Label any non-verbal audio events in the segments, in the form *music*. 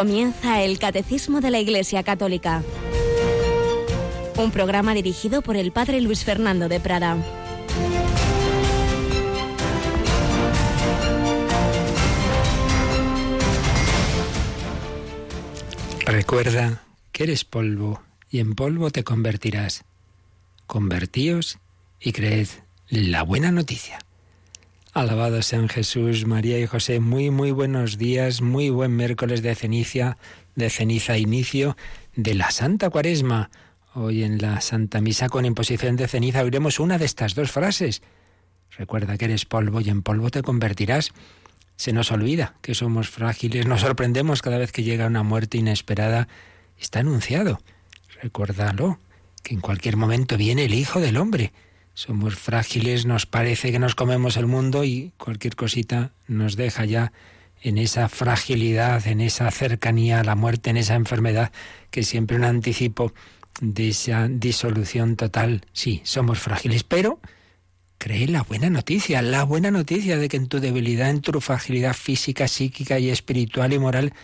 Comienza el Catecismo de la Iglesia Católica. Un programa dirigido por el Padre Luis Fernando de Prada. Recuerda que eres polvo y en polvo te convertirás. Convertíos y creed la buena noticia. Alabado sean Jesús, María y José. Muy, muy buenos días, muy buen miércoles de ceniza, de ceniza inicio de la Santa Cuaresma. Hoy en la Santa Misa con imposición de ceniza oiremos una de estas dos frases. Recuerda que eres polvo y en polvo te convertirás. Se nos olvida que somos frágiles, nos sorprendemos cada vez que llega una muerte inesperada. Está anunciado. Recuérdalo, que en cualquier momento viene el Hijo del Hombre somos frágiles, nos parece que nos comemos el mundo y cualquier cosita nos deja ya en esa fragilidad, en esa cercanía a la muerte, en esa enfermedad, que siempre un anticipo de esa disolución total. Sí, somos frágiles, pero cree la buena noticia, la buena noticia de que en tu debilidad, en tu fragilidad física, psíquica y espiritual y moral,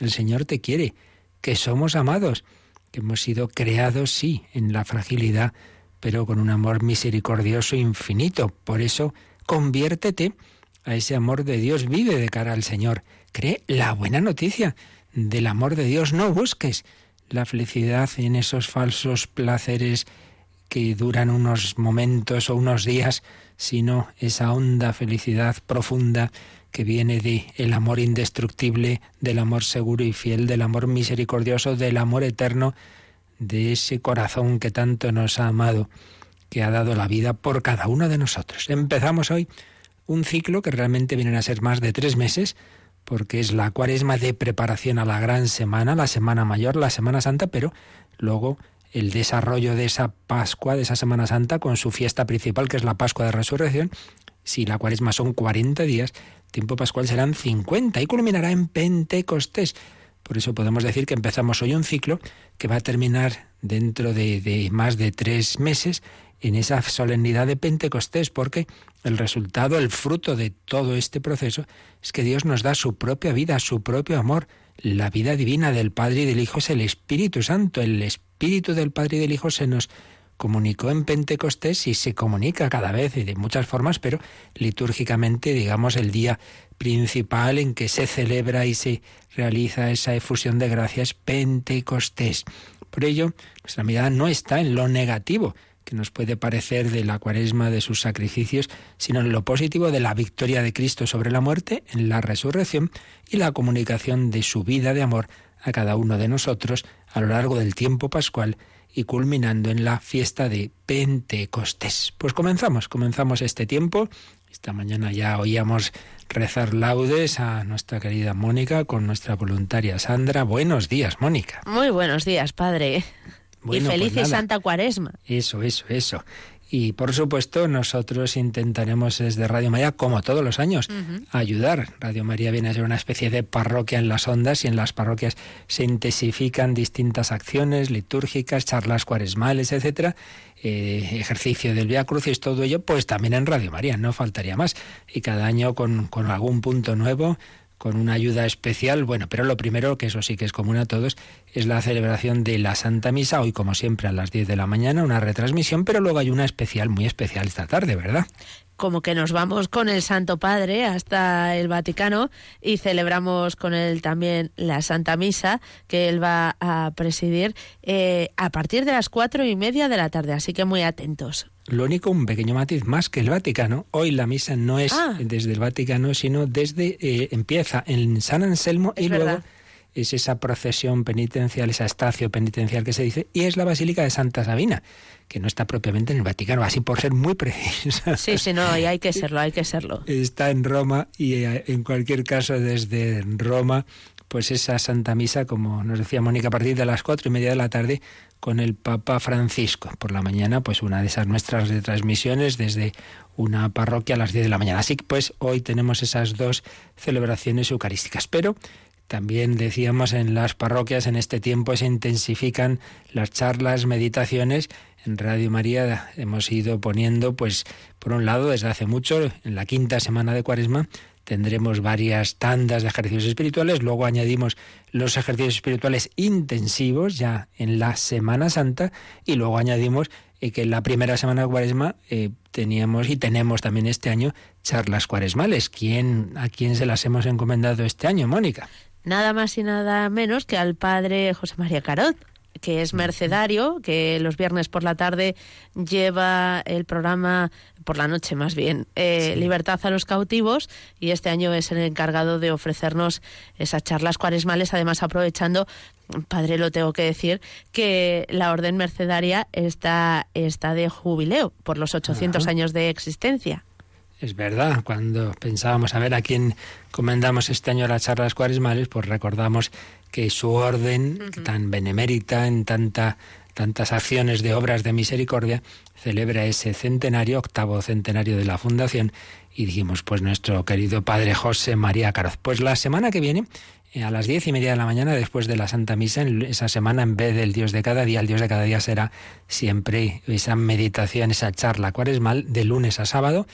el Señor te quiere, que somos amados, que hemos sido creados, sí, en la fragilidad pero con un amor misericordioso infinito. Por eso, conviértete a ese amor de Dios, vive de cara al Señor. Cree la buena noticia del amor de Dios, no busques la felicidad en esos falsos placeres que duran unos momentos o unos días, sino esa honda felicidad profunda que viene de el amor indestructible, del amor seguro y fiel, del amor misericordioso, del amor eterno de ese corazón que tanto nos ha amado, que ha dado la vida por cada uno de nosotros. Empezamos hoy un ciclo que realmente viene a ser más de tres meses, porque es la cuaresma de preparación a la gran semana, la semana mayor, la Semana Santa, pero luego el desarrollo de esa Pascua, de esa Semana Santa, con su fiesta principal, que es la Pascua de Resurrección. Si la cuaresma son 40 días, tiempo pascual serán 50 y culminará en Pentecostés. Por eso podemos decir que empezamos hoy un ciclo que va a terminar dentro de, más de tres meses en esa solemnidad de Pentecostés, porque el resultado, el fruto de todo este proceso es que Dios nos da su propia vida, su propio amor. La vida divina del Padre y del Hijo es el Espíritu Santo. El Espíritu del Padre y del Hijo se nos comunicó en Pentecostés y se comunica cada vez y de muchas formas, pero litúrgicamente, digamos, el día principal en que se celebra y se realiza esa efusión de gracias Pentecostés. Por ello, nuestra mirada no está en lo negativo que nos puede parecer de la cuaresma, de sus sacrificios, sino en lo positivo de la victoria de Cristo sobre la muerte, en la resurrección y la comunicación de su vida de amor a cada uno de nosotros a lo largo del tiempo pascual y culminando en la fiesta de Pentecostés. Pues comenzamos, comenzamos este tiempo. Esta mañana ya oíamos rezar laudes a nuestra querida Mónica con nuestra voluntaria Sandra. Buenos días, Mónica. Muy buenos días, padre. y feliz pues y santa cuaresma. Eso, eso, eso. Y por supuesto, nosotros intentaremos desde Radio María, como todos los años, ayudar. Radio María viene a ser una especie de parroquia en las ondas y en las parroquias se intensifican distintas acciones litúrgicas, charlas cuaresmales, etcétera, eh, ejercicio del Via Crucis, todo ello, pues también en Radio María, no faltaría más. Y cada año con, con algún punto nuevo con una ayuda especial. Bueno, pero lo primero, que eso sí que es común a todos, es la celebración de la Santa Misa, hoy como siempre a las 10 de la mañana, una retransmisión, pero luego hay una especial, muy especial esta tarde, ¿verdad? como que nos vamos con el Santo Padre hasta el Vaticano y celebramos con él también la Santa Misa que él va a presidir eh, a partir de las cuatro y media de la tarde, así que muy atentos. Lo único, un pequeño matiz más que el Vaticano. Hoy la misa no es ah. desde el Vaticano, sino desde eh, empieza en San Anselmo y luego es esa procesión penitencial, esa estacio penitencial que se dice, y es la Basílica de Santa Sabina, que no está propiamente en el Vaticano, así por ser muy *laughs* precisa. Sí, sí, no, y hay que serlo, hay que serlo. Está en Roma y eh, en cualquier caso desde Roma, pues esa Santa Misa, como nos decía Mónica, a partir de las cuatro y media de la tarde con el Papa Francisco. Por la mañana, pues una de esas nuestras retransmisiones desde una parroquia a las diez de la mañana. Así que pues hoy tenemos esas dos celebraciones eucarísticas. Pero también decíamos en las parroquias en este tiempo se intensifican las charlas, meditaciones. En Radio María hemos ido poniendo, pues, por un lado, desde hace mucho, en la quinta semana de Cuaresma, tendremos varias tandas de ejercicios espirituales, luego añadimos los ejercicios espirituales intensivos ya en la Semana Santa y luego añadimos eh, que en la primera semana de Cuaresma eh, teníamos y tenemos también este año charlas cuaresmales. ¿Quién, ¿A quién se las hemos encomendado este año, Mónica? Nada más y nada menos que al padre José María Carot, que es mercedario, que los viernes por la tarde lleva el programa, por la noche más bien, eh, Libertad a los cautivos, y este año es el encargado de ofrecernos esas charlas cuaresmales, además aprovechando padre, lo tengo que decir, que la orden mercedaria está, está de jubileo por los 800 años de existencia. Es verdad, cuando pensábamos a ver a quién comendamos este año las charlas cuaresmales, pues recordamos que su orden, tan benemérita en tanta, tantas acciones de obras de misericordia, celebra ese centenario, octavo centenario de la fundación, y dijimos, pues nuestro querido padre José María Caroz. Pues la semana que viene, eh, a las diez y media de la mañana, después de la Santa Misa, en esa semana, en vez del Dios de cada día, el Dios de cada día será siempre esa meditación, esa charla cuaresmal, de lunes a sábado,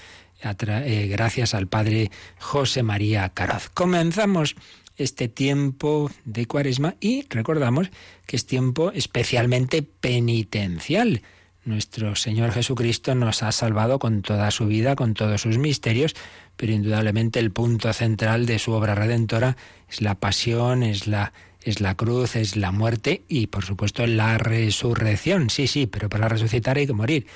eh, gracias al padre José María Caroz. Comenzamos este tiempo de cuaresma y recordamos que es tiempo especialmente penitencial. Nuestro Señor Jesucristo nos ha salvado con toda su vida, con todos sus misterios, pero indudablemente el punto central de su obra redentora es la pasión, es la es la cruz, es la muerte y por supuesto la resurrección. Sí, sí, pero para resucitar hay que morir.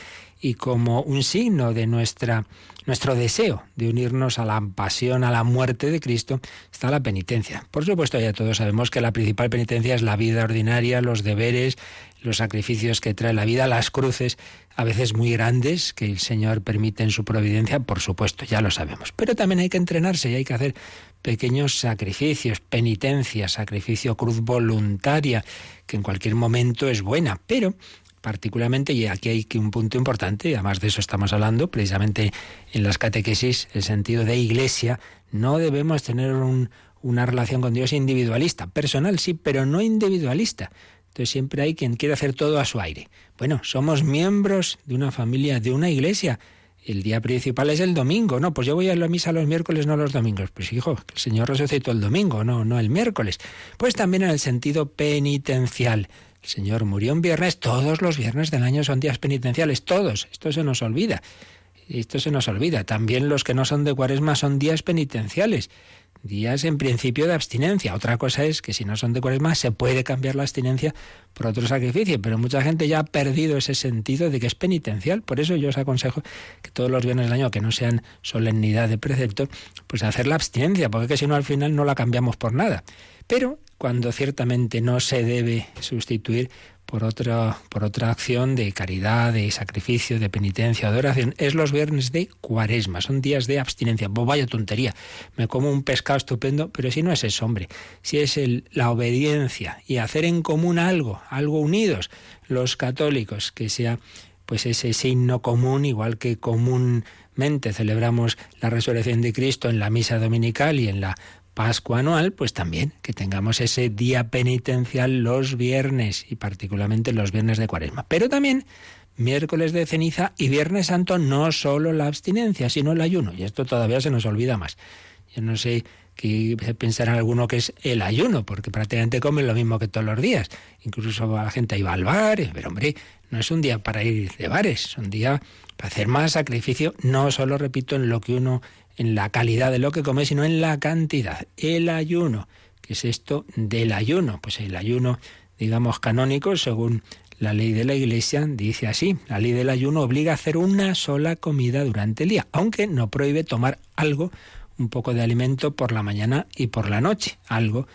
Y como un signo de nuestra nuestro deseo de unirnos a la pasión, a la muerte de Cristo, está la penitencia. Por supuesto, ya todos sabemos que la principal penitencia es la vida ordinaria, los deberes, los sacrificios que trae la vida, las cruces, a veces muy grandes, que el Señor permite en su providencia, por supuesto, ya lo sabemos. Pero también hay que entrenarse y hay que hacer pequeños sacrificios, penitencia, sacrificio, cruz voluntaria, que en cualquier momento es buena, pero particularmente, y aquí hay un punto importante, y además de eso estamos hablando, precisamente en las catequesis, el sentido de iglesia, no debemos tener una relación con Dios individualista, personal sí, pero no individualista. Entonces siempre hay quien quiere hacer todo a su aire. Bueno, somos miembros de una familia, de una iglesia. El día principal es el domingo, no, pues yo voy a la misa los miércoles, no los domingos. Pues hijo, el Señor resucitó el domingo, no, no el miércoles. Pues también en el sentido penitencial. El Señor murió un viernes, todos los viernes del año son días penitenciales, todos. Esto se nos olvida. Esto se nos olvida. También los que no son de cuaresma son días penitenciales. Días en principio de abstinencia. Otra cosa es que si no son de cuaresma se puede cambiar la abstinencia por otro sacrificio, pero mucha gente ya ha perdido ese sentido de que es penitencial. Por eso yo os aconsejo que todos los viernes del año, que no sean solemnidad de precepto, pues hacer la abstinencia, porque si no al final no la cambiamos por nada. Pero cuando ciertamente no se debe sustituir por otra, por otra acción de caridad, de sacrificio, de penitencia, de oración, es los viernes de cuaresma, son días de abstinencia. Vaya tontería, me como un pescado estupendo, pero si no es eso, hombre, si es el, la obediencia y hacer en común algo, algo unidos, los católicos, que sea pues ese signo común, igual que comúnmente celebramos la resurrección de Cristo en la misa dominical y en la Pascua anual, pues también que tengamos ese día penitencial los viernes y particularmente los viernes de cuaresma. Pero también miércoles de ceniza y viernes santo no solo la abstinencia, sino el ayuno. Y esto todavía se nos olvida más. Yo no sé qué pensará alguno que es el ayuno, porque prácticamente comen lo mismo que todos los días. Incluso la gente iba al bar, pero hombre, no es un día para ir de bares, es un día para hacer más sacrificio, no solo, repito, en lo que uno en la calidad de lo que come, sino en la cantidad. El ayuno. ¿Qué es esto del ayuno? Pues el ayuno, digamos, canónico, según la ley de la Iglesia, dice así. La ley del ayuno obliga a hacer una sola comida durante el día, aunque no prohíbe tomar algo un poco de alimento por la mañana y por la noche, algo.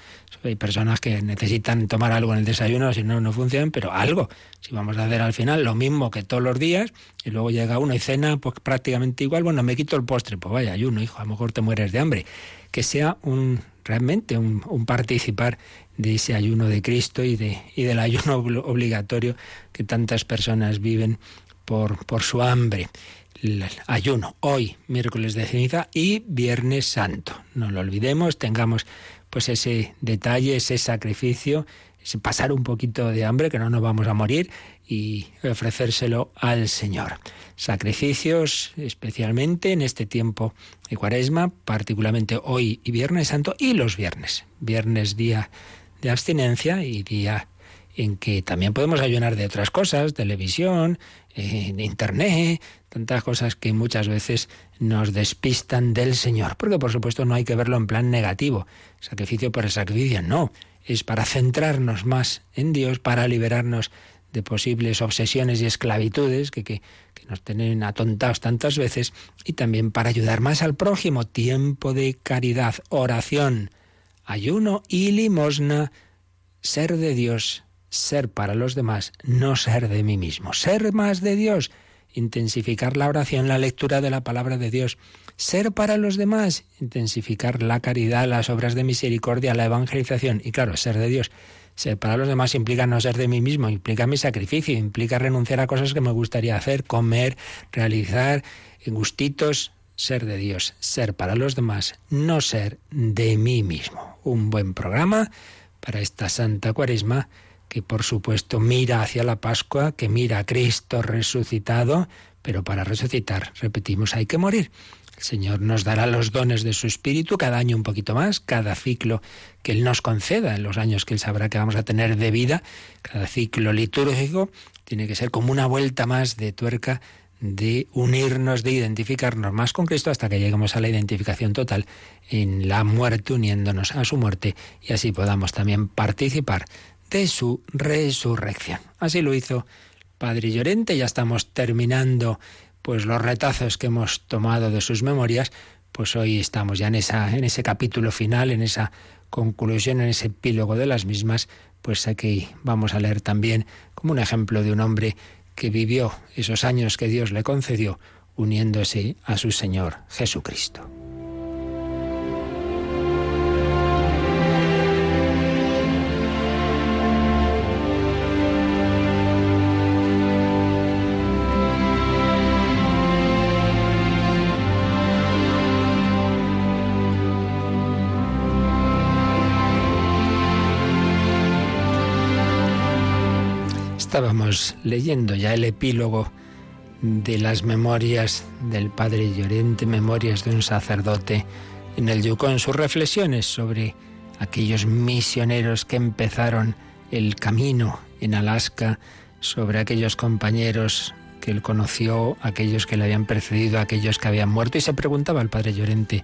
Hay personas que necesitan tomar algo en el desayuno, si no, no funcionan, pero algo. Si vamos a hacer al final lo mismo que todos los días, y luego llega uno y cena pues prácticamente igual, bueno, me quito el postre, pues vaya, ayuno, hijo, a lo mejor te mueres de hambre. Que sea un realmente un, un participar de ese ayuno de Cristo y, de, y del ayuno obligatorio que tantas personas viven por, por su hambre el ayuno hoy, miércoles de ceniza y viernes santo. No lo olvidemos, tengamos pues ese detalle, ese sacrificio pasar un poquito de hambre, que no nos vamos a morir, y ofrecérselo al Señor. Sacrificios, especialmente en este tiempo de Cuaresma, particularmente hoy y Viernes Santo, y los viernes. Viernes día de abstinencia y día en que también podemos ayunar de otras cosas, televisión, eh, internet, tantas cosas que muchas veces nos despistan del Señor. Porque por supuesto no hay que verlo en plan negativo, sacrificio por el sacrificio, no es para centrarnos más en Dios, para liberarnos de posibles obsesiones y esclavitudes que, que, nos tienen atontados tantas veces y también para ayudar más al prójimo. Tiempo de caridad, oración, ayuno y limosna. Ser de Dios, ser para los demás, no ser de mí mismo. Ser más de Dios, intensificar la oración, la lectura de la palabra de Dios, ser para los demás, intensificar la caridad, las obras de misericordia, la evangelización. Y claro, ser de Dios. Ser para los demás implica no ser de mí mismo, implica mi sacrificio, implica renunciar a cosas que me gustaría hacer, comer, realizar, gustitos, ser de Dios, ser para los demás, no ser de mí mismo. Un buen programa para esta Santa Cuaresma que por supuesto mira hacia la Pascua, que mira a Cristo resucitado, pero para resucitar, repetimos, hay que morir. El Señor nos dará los dones de su Espíritu cada año un poquito más, cada ciclo que Él nos conceda, en los años que Él sabrá que vamos a tener de vida, cada ciclo litúrgico tiene que ser como una vuelta más de tuerca de unirnos, de identificarnos más con Cristo hasta que lleguemos a la identificación total en la muerte, uniéndonos a su muerte y así podamos también participar de su resurrección. Así lo hizo Padre Llorente, ya estamos terminando pues los retazos que hemos tomado de sus memorias, pues hoy estamos ya en esa en ese capítulo final, en esa conclusión, en ese epílogo de las mismas, pues aquí vamos a leer también como un ejemplo de un hombre que vivió esos años que Dios le concedió uniéndose a su Señor Jesucristo. Leyendo ya el epílogo de las memorias del padre Llorente, memorias de un sacerdote en el Yukon, sus reflexiones sobre aquellos misioneros que empezaron el camino en Alaska, sobre aquellos compañeros que él conoció, aquellos que le habían precedido, aquellos que habían muerto, y se preguntaba al padre Llorente,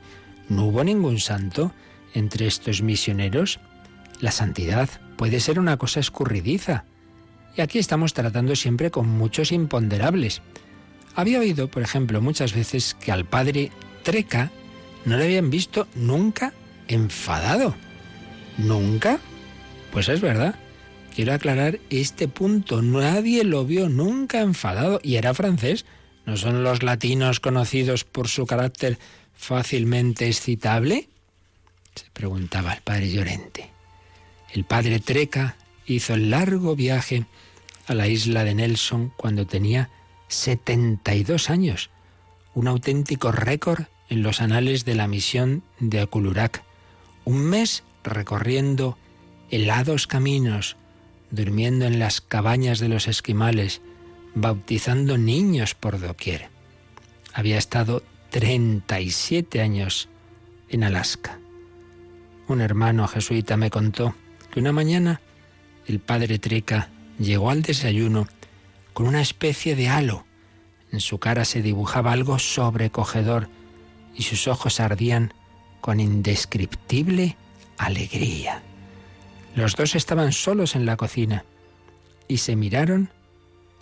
¿no hubo ningún santo entre estos misioneros? La santidad puede ser una cosa escurridiza. Y aquí estamos tratando siempre con muchos imponderables. Había oído, por ejemplo, muchas veces que al padre Treca no le habían visto nunca enfadado. ¿Nunca? Pues es verdad. Quiero aclarar este punto. Nadie lo vio nunca enfadado. Y era francés. ¿No son los latinos conocidos por su carácter fácilmente excitable? Se preguntaba el padre Llorente. El padre Treca hizo el largo viaje a la isla de Nelson cuando tenía 72 años, un auténtico récord en los anales de la misión de Akulurac. Un mes recorriendo helados caminos, durmiendo en las cabañas de los esquimales, bautizando niños por doquier. Había estado 37 años en Alaska. Un hermano jesuita me contó que una mañana el padre Trica llegó al desayuno con una especie de halo. En su cara se dibujaba algo sobrecogedor y sus ojos ardían con indescriptible alegría. Los dos estaban solos en la cocina y se miraron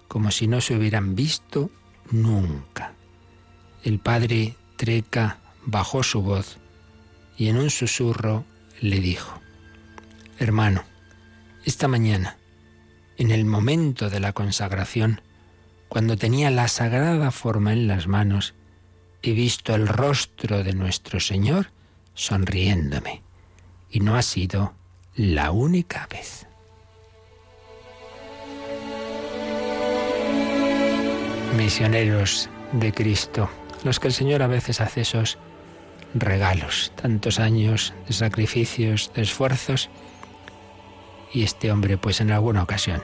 como si no se hubieran visto nunca. El padre Treca bajó su voz y en un susurro le dijo, Hermano, esta mañana en el momento de la consagración, cuando tenía la sagrada forma en las manos, he visto el rostro de nuestro Señor sonriéndome. Y no ha sido la única vez. Misioneros de Cristo, los que el Señor a veces hace esos regalos, tantos años de sacrificios, de esfuerzos, Y este hombre, pues en alguna ocasión,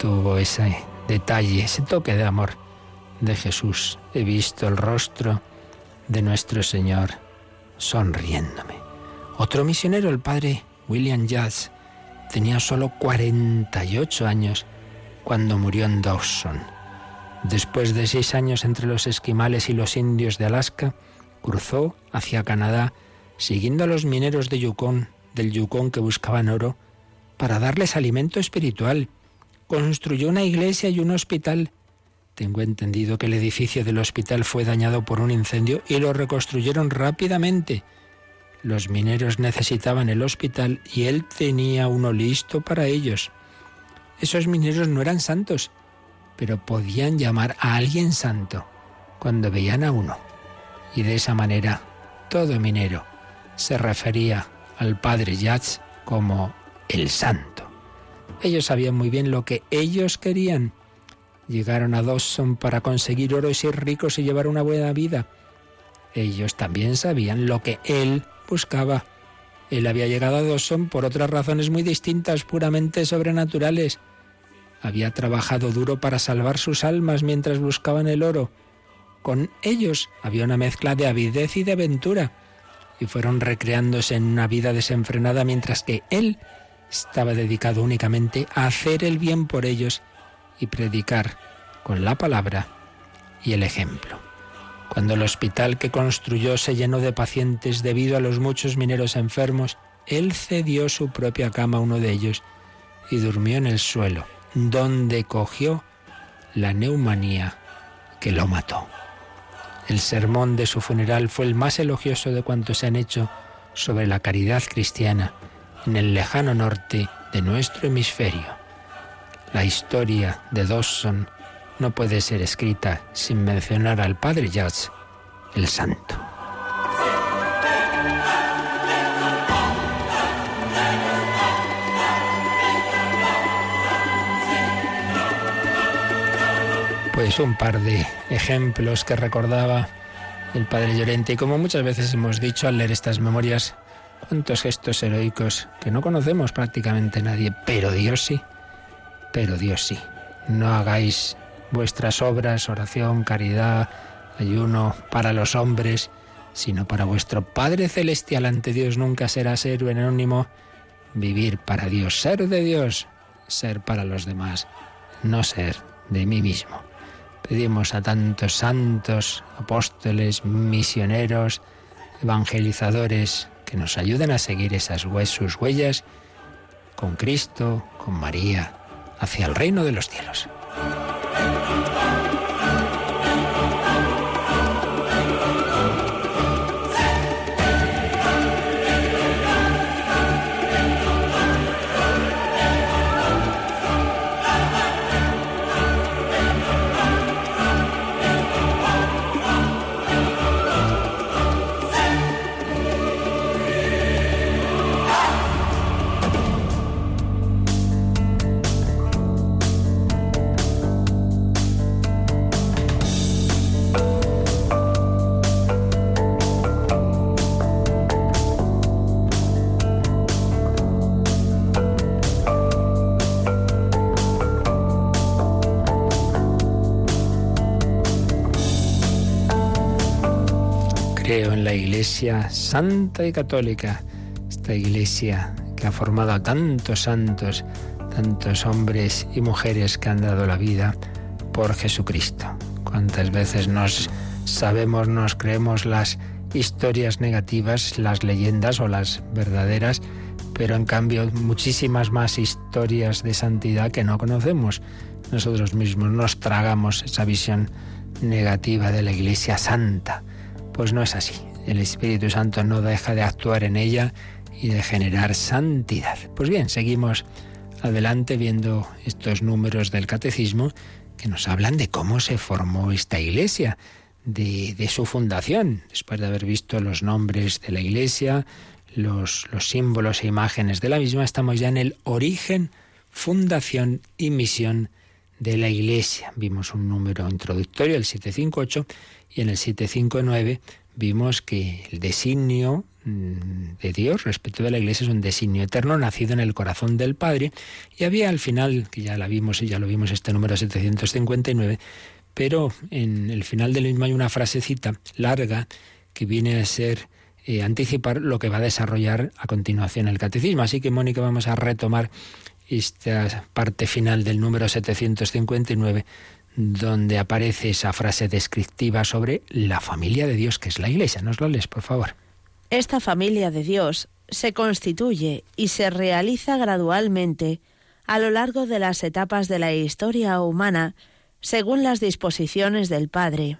tuvo ese detalle, ese toque de amor de Jesús. He visto el rostro de nuestro Señor sonriéndome. Otro misionero, el padre William Jazz, tenía solo 48 años cuando murió en Dawson. Después de seis años entre los esquimales y los indios de Alaska, cruzó hacia Canadá siguiendo a los mineros de Yukon, del Yukon que buscaban oro, para darles alimento espiritual. Construyó una iglesia y un hospital. Tengo entendido que el edificio del hospital fue dañado por un incendio y lo reconstruyeron rápidamente. Los mineros necesitaban el hospital y él tenía uno listo para ellos. Esos mineros no eran santos, pero podían llamar a alguien santo cuando veían a uno. Y de esa manera, todo minero se refería al padre Yats como el santo. Ellos sabían muy bien lo que ellos querían. Llegaron a Dawson para conseguir oro y ser ricos y llevar una buena vida. Ellos también sabían lo que él buscaba. Él había llegado a Dawson por otras razones muy distintas, puramente sobrenaturales. Había trabajado duro para salvar sus almas mientras buscaban el oro. Con ellos había una mezcla de avidez y de aventura y fueron recreándose en una vida desenfrenada mientras que él estaba dedicado únicamente a hacer el bien por ellos y predicar con la palabra y el ejemplo. Cuando el hospital que construyó se llenó de pacientes debido a los muchos mineros enfermos, él cedió su propia cama a uno de ellos y durmió en el suelo, donde cogió la neumonía que lo mató. El sermón de su funeral fue el más elogioso de cuantos se han hecho sobre la caridad cristiana en el lejano norte de nuestro hemisferio. La historia de Dawson no puede ser escrita sin mencionar al padre Judge, el santo. Pues un par de ejemplos que recordaba el padre Llorente y como muchas veces hemos dicho al leer estas memorias, cuántos gestos heroicos que no conocemos prácticamente nadie, pero Dios sí, pero Dios sí. No hagáis vuestras obras, oración, caridad, ayuno para los hombres, sino para vuestro Padre Celestial ante Dios nunca será ser anónimo, vivir para Dios, ser de Dios, ser para los demás, no ser de mí mismo. Pedimos a tantos santos, apóstoles, misioneros, evangelizadores, que nos ayuden a seguir esas sus huellas con Cristo, con María, hacia el reino de los cielos. Iglesia Santa y Católica, esta Iglesia que ha formado a tantos santos, tantos hombres y mujeres que han dado la vida por Jesucristo. ¿Cuántas veces nos sabemos, nos creemos las historias negativas, las leyendas o las verdaderas, pero en cambio muchísimas más historias de santidad que no conocemos. Nosotros mismos nos tragamos esa visión negativa de la Iglesia Santa. Pues no es así el Espíritu Santo no deja de actuar en ella y de generar santidad. Pues bien, seguimos adelante viendo estos números del catecismo que nos hablan de cómo se formó esta iglesia, de, su fundación, después de haber visto los nombres de la iglesia, los, los símbolos e imágenes de la misma, estamos ya en el origen, fundación y misión de la iglesia. Vimos un número introductorio, el 758, y en el 759 vimos que el designio mm, de Dios respecto de la Iglesia es un designio eterno nacido en el corazón del Padre y había al final, que ya la vimos y ya lo vimos este número 759, pero en el final del mismo hay una frasecita larga que viene a ser eh, anticipar lo que va a desarrollar a continuación el catecismo. Así que, Mónica, vamos a retomar esta parte final del número 759 donde aparece esa frase descriptiva sobre la familia de Dios, que es la Iglesia. ¿Nos lo lees, por favor? Esta familia de Dios se constituye y se realiza gradualmente a lo largo de las etapas de la historia humana, según las disposiciones del Padre.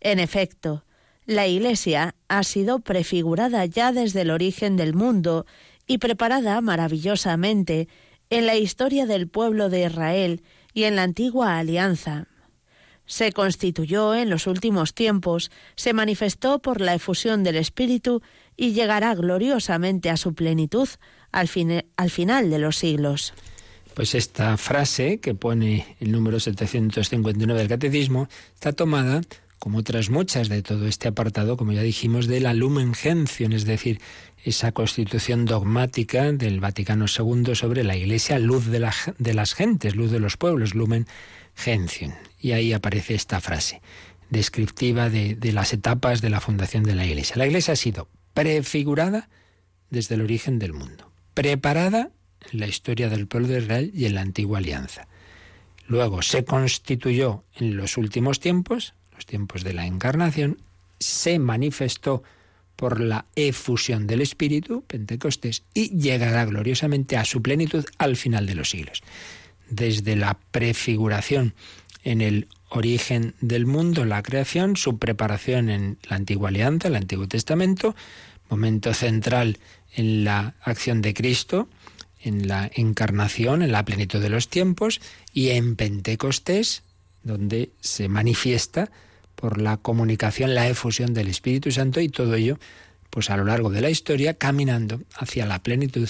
En efecto, la Iglesia ha sido prefigurada ya desde el origen del mundo y preparada maravillosamente en la historia del pueblo de Israel y en la antigua alianza. Se constituyó en los últimos tiempos, se manifestó por la efusión del Espíritu y llegará gloriosamente a su plenitud al, al final de los siglos. Pues esta frase que pone el número 759 del Catecismo está tomada, como otras muchas de todo este apartado, como ya dijimos, de la Lumen Gentium, es decir, esa constitución dogmática del Vaticano II sobre la Iglesia, luz de, las gentes, luz de los pueblos, Lumen Gentium. Y ahí aparece esta frase descriptiva de, de las etapas de la fundación de la Iglesia. La Iglesia ha sido prefigurada desde el origen del mundo, preparada en la historia del pueblo de Israel y en la antigua alianza. Luego se constituyó en los últimos tiempos, los tiempos de la encarnación, se manifestó por la efusión del Espíritu, Pentecostés, y llegará gloriosamente a su plenitud al final de los siglos. Desde la prefiguración en el origen del mundo, la creación, su preparación en la antigua alianza, el Antiguo Testamento, momento central en la acción de Cristo, en la encarnación, en la plenitud de los tiempos, y en Pentecostés, donde se manifiesta por la comunicación, la efusión del Espíritu Santo y todo ello, pues a lo largo de la historia, caminando hacia la plenitud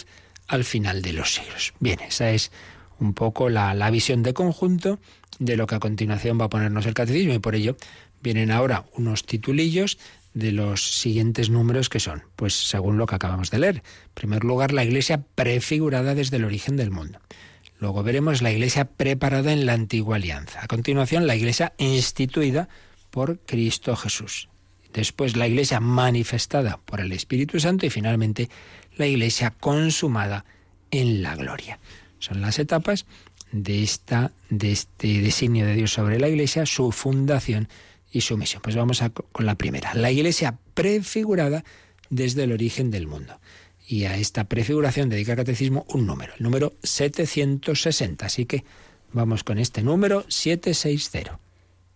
al final de los siglos. Bien, esa es un poco la, la visión de conjunto de lo que a continuación va a ponernos el catecismo y por ello vienen ahora unos titulillos de los siguientes números que son, pues según lo que acabamos de leer. En primer lugar, la iglesia prefigurada desde el origen del mundo. Luego veremos la iglesia preparada en la antigua alianza. A continuación, la iglesia instituida por Cristo Jesús. Después la Iglesia manifestada por el Espíritu Santo y finalmente la Iglesia consumada en la gloria. Son las etapas de, esta, de este designio de Dios sobre la Iglesia, su fundación y su misión. Pues vamos con la primera. La Iglesia prefigurada desde el origen del mundo. Y a esta prefiguración dedica el catecismo un número, el número 760. Así que vamos con este número 760.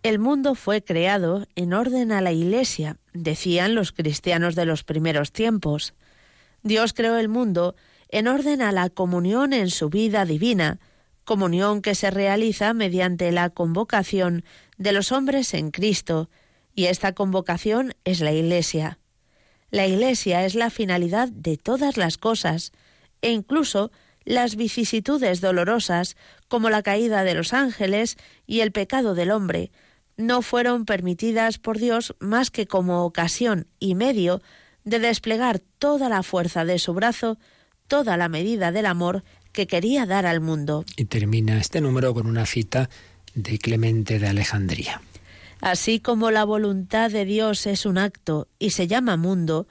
El mundo fue creado en orden a la Iglesia, decían los cristianos de los primeros tiempos. Dios creó el mundo en orden a la comunión en su vida divina, comunión que se realiza mediante la convocación de los hombres en Cristo, y esta convocación es la Iglesia. La Iglesia es la finalidad de todas las cosas, e incluso las vicisitudes dolorosas, como la caída de los ángeles y el pecado del hombre, no fueron permitidas por Dios más que como ocasión y medio de desplegar toda la fuerza de su brazo, toda la medida del amor que quería dar al mundo. Y termina este número con una cita de Clemente de Alejandría. Así como la voluntad de Dios es un acto y se llama mundo,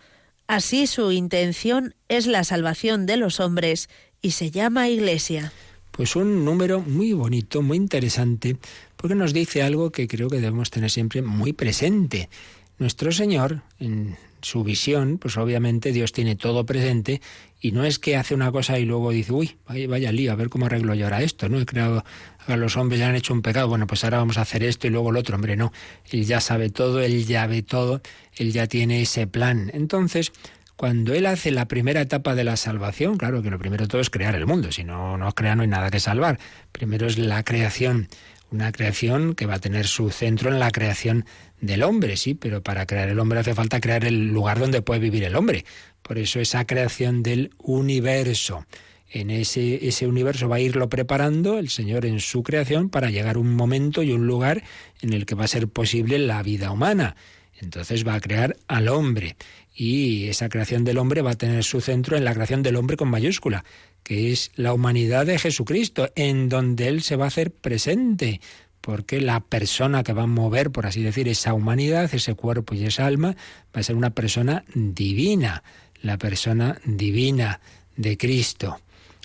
así su intención es la salvación de los hombres y se llama iglesia. Pues un número muy bonito, muy interesante, porque nos dice algo que creo que debemos tener siempre muy presente. Nuestro Señor, en su visión, pues obviamente Dios tiene todo presente y no es que hace una cosa y luego dice, uy, vaya, vaya lío, a ver cómo arreglo yo ahora esto, ¿no? He creado a los hombres ya han hecho un pecado, bueno, pues ahora vamos a hacer esto y luego el otro, hombre, no. Él ya sabe todo, él ya ve todo, él ya tiene ese plan. Entonces, cuando Él hace la primera etapa de la salvación, claro que lo primero todo es crear el mundo, si no, no crea no hay nada que salvar. Primero es la creación una creación que va a tener su centro en la creación del hombre, sí, pero para crear el hombre hace falta crear el lugar donde puede vivir el hombre. Por eso esa creación del universo. En ese, ese universo va a irlo preparando el Señor en su creación para llegar un momento y un lugar en el que va a ser posible la vida humana. entonces va a crear al hombre. Y esa creación del hombre va a tener su centro en la creación del hombre con mayúscula, que es la humanidad de Jesucristo, en donde Él se va a hacer presente, porque la persona que va a mover, por así decir, esa humanidad, ese cuerpo y esa alma, va a ser una persona divina, la persona divina de Cristo.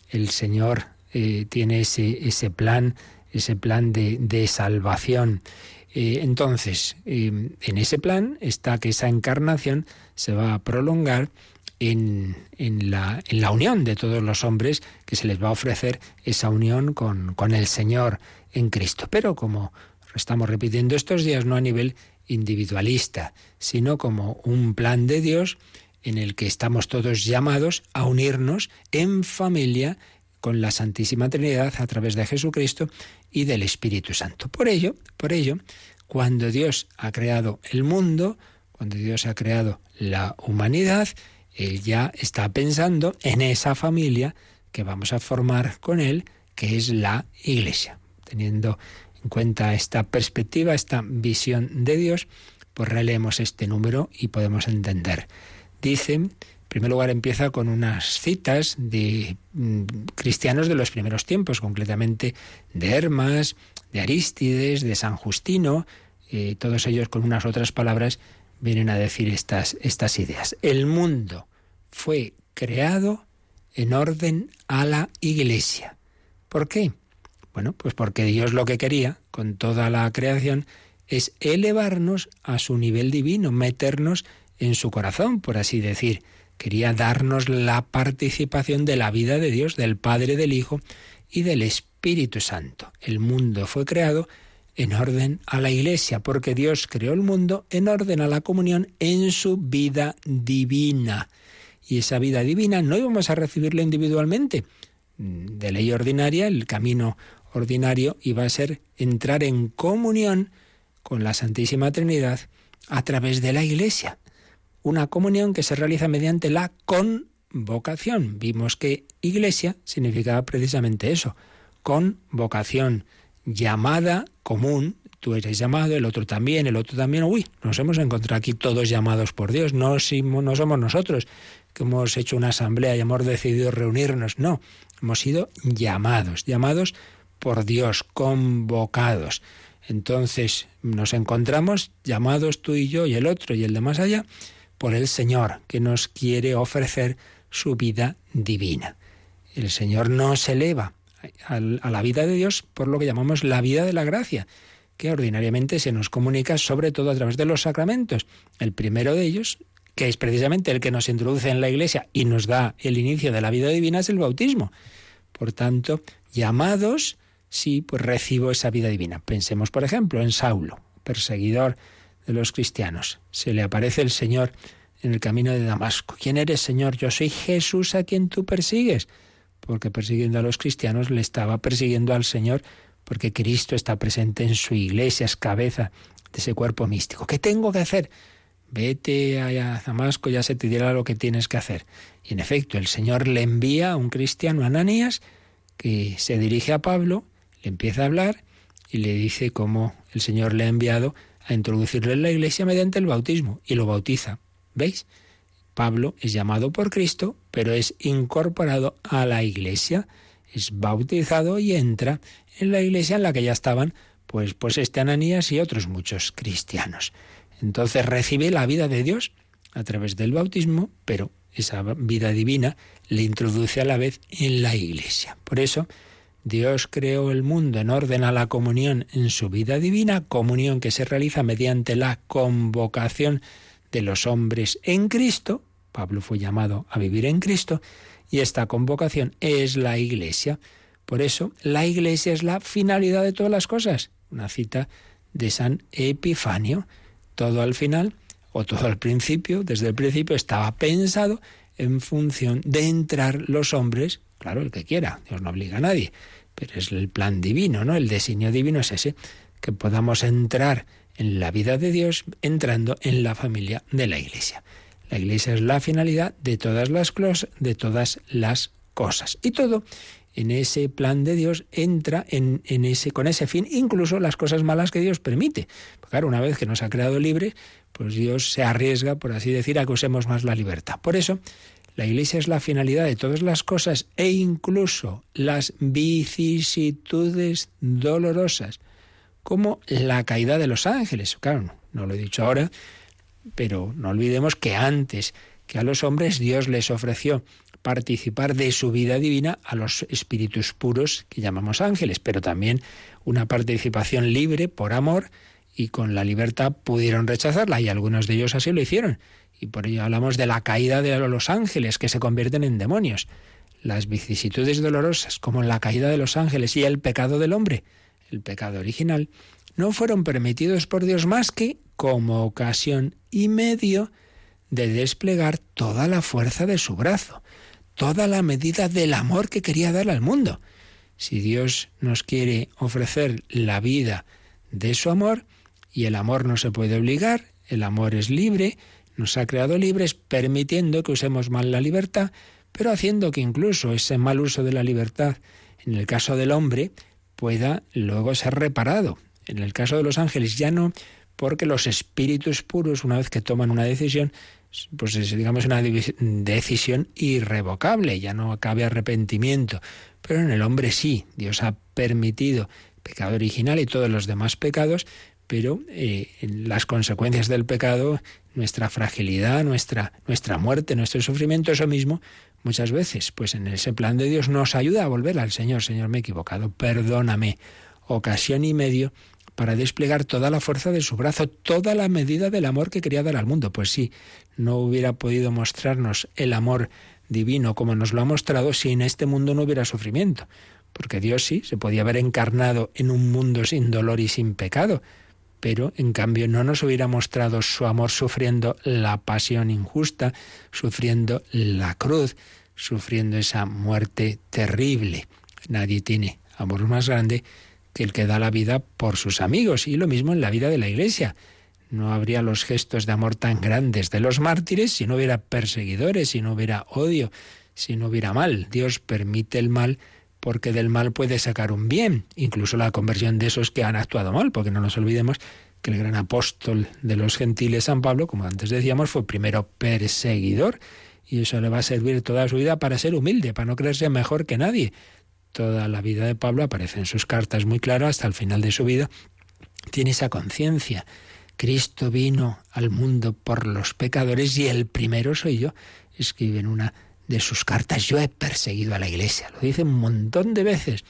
El Señor eh, tiene ese, ese plan, ese plan de, de salvación. Eh, entonces, eh, en ese plan está que esa encarnación se va a prolongar en, la, unión de todos los hombres, que se les va a ofrecer esa unión con, con el Señor en Cristo. Pero como estamos repitiendo estos días, no a nivel individualista, sino como un plan de Dios en el que estamos todos llamados a unirnos en familia con la Santísima Trinidad a través de Jesucristo y del Espíritu Santo. Por ello, por ello, cuando Dios ha creado el mundo, cuando Dios ha creado la humanidad, él ya está pensando en esa familia que vamos a formar con él, que es la Iglesia. Teniendo en cuenta esta perspectiva, esta visión de Dios, pues releemos este número y podemos entender. Dice en primer lugar empieza con unas citas de mm, cristianos de los primeros tiempos, concretamente de Hermas, de Arístides, de San Justino, eh, todos ellos con unas otras palabras vienen a decir estas, estas ideas. El mundo fue creado en orden a la iglesia. ¿Por qué? Bueno, pues porque Dios lo que quería con toda la creación es elevarnos a su nivel divino, meternos en su corazón, por así decir quería darnos la participación de la vida de Dios, del Padre, del Hijo y del Espíritu Santo. El mundo fue creado en orden a la Iglesia, porque Dios creó el mundo en orden a la comunión en su vida divina. Y esa vida divina no íbamos a recibirla individualmente. De ley ordinaria, el camino ordinario iba a ser entrar en comunión con la Santísima Trinidad a través de la Iglesia una comunión que se realiza mediante la convocación. Vimos que iglesia significaba precisamente eso, convocación, llamada común, tú eres llamado, el otro también, el otro también. Uy, nos hemos encontrado aquí todos llamados por Dios, no, no somos nosotros que hemos hecho una asamblea y hemos decidido reunirnos, no, hemos sido llamados, llamados por Dios, convocados. Entonces nos encontramos llamados tú y yo y el otro y el de más allá por el Señor, que nos quiere ofrecer su vida divina. El Señor nos eleva a la vida de Dios por lo que llamamos la vida de la gracia, que ordinariamente se nos comunica sobre todo a través de los sacramentos. El primero de ellos, que es precisamente el que nos introduce en la Iglesia y nos da el inicio de la vida divina, es el bautismo. Por tanto, llamados, sí, pues recibo esa vida divina. Pensemos, por ejemplo, en Saulo, perseguidor de los cristianos. Se le aparece el Señor en el camino de Damasco. ¿Quién eres, Señor? Yo soy Jesús a quien tú persigues. Porque persiguiendo a los cristianos le estaba persiguiendo al Señor, porque Cristo está presente en su iglesia, es cabeza de ese cuerpo místico. ¿Qué tengo que hacer? Vete a Damasco, ya se te dirá lo que tienes que hacer. Y en efecto, el Señor le envía a un cristiano, Ananías, que se dirige a Pablo, le empieza a hablar y le dice cómo el Señor le ha enviado a introducirlo en la iglesia mediante el bautismo y lo bautiza. ¿Veis? Pablo es llamado por Cristo, pero es incorporado a la iglesia, es bautizado y entra en la iglesia en la que ya estaban pues, pues este Ananías y otros muchos cristianos. Entonces recibe la vida de Dios a través del bautismo, pero esa vida divina le introduce a la vez en la iglesia. Por eso, Dios creó el mundo en orden a la comunión en su vida divina, comunión que se realiza mediante la convocación de los hombres en Cristo. Pablo fue llamado a vivir en Cristo y esta convocación es la Iglesia. Por eso, la Iglesia es la finalidad de todas las cosas. Una cita de San Epifanio. Todo al final, o todo al principio, desde el principio estaba pensado en función de entrar los hombres Claro, el que quiera, Dios no obliga a nadie, pero es el plan divino, ¿no? El designio divino es ese, que podamos entrar en la vida de Dios entrando en la familia de la Iglesia. La Iglesia es la finalidad de todas las, de todas las cosas. Y todo en ese plan de Dios, entra en, ese, con ese fin, incluso las cosas malas que Dios permite. Porque claro, una vez que nos ha creado libres, pues Dios se arriesga, por así decir, a que usemos más la libertad. Por eso, la Iglesia es la finalidad de todas las cosas e incluso las vicisitudes dolorosas, como la caída de los ángeles. Claro, no lo he dicho ahora, pero no olvidemos que antes que a los hombres Dios les ofreció participar de su vida divina a los espíritus puros que llamamos ángeles, pero también una participación libre por amor y con la libertad pudieron rechazarla y algunos de ellos así lo hicieron. Y por ello hablamos de la caída de los ángeles que se convierten en demonios. Las vicisitudes dolorosas como la caída de los ángeles y el pecado del hombre, el pecado original, no fueron permitidos por Dios más que como ocasión y medio de desplegar toda la fuerza de su brazo toda la medida del amor que quería dar al mundo. Si Dios nos quiere ofrecer la vida de su amor, y el amor no se puede obligar, el amor es libre, nos ha creado libres, permitiendo que usemos mal la libertad, pero haciendo que incluso ese mal uso de la libertad, en el caso del hombre, pueda luego ser reparado. En el caso de los ángeles ya no, porque los espíritus puros, una vez que toman una decisión, pues es, digamos, una decisión irrevocable, ya no cabe arrepentimiento. Pero en el hombre sí, Dios ha permitido pecado original y todos los demás pecados, pero eh, las consecuencias del pecado, nuestra fragilidad, nuestra, nuestra muerte, nuestro sufrimiento, eso mismo, muchas veces, pues en ese plan de Dios nos ayuda a volver al Señor, Señor, me he equivocado, perdóname. Ocasión y medio para desplegar toda la fuerza de su brazo, toda la medida del amor que quería dar al mundo. Pues sí, no hubiera podido mostrarnos el amor divino como nos lo ha mostrado si en este mundo no hubiera sufrimiento. Porque Dios sí se podía haber encarnado en un mundo sin dolor y sin pecado, pero en cambio no nos hubiera mostrado su amor sufriendo la pasión injusta, sufriendo la cruz, sufriendo esa muerte terrible. Nadie tiene amor más grande que el que da la vida por sus amigos, y lo mismo en la vida de la Iglesia. No habría los gestos de amor tan grandes de los mártires si no hubiera perseguidores, si no hubiera odio, si no hubiera mal. Dios permite el mal porque del mal puede sacar un bien, incluso la conversión de esos que han actuado mal, porque no nos olvidemos que el gran apóstol de los gentiles, San Pablo, como antes decíamos, fue primero perseguidor, y eso le va a servir toda su vida para ser humilde, para no creerse mejor que nadie, toda la vida de Pablo, aparece en sus cartas muy claro hasta el final de su vida, tiene esa conciencia. Cristo vino al mundo por los pecadores y el primero soy yo. Escribe en una de sus cartas, yo he perseguido a la iglesia. Lo dice un montón de veces.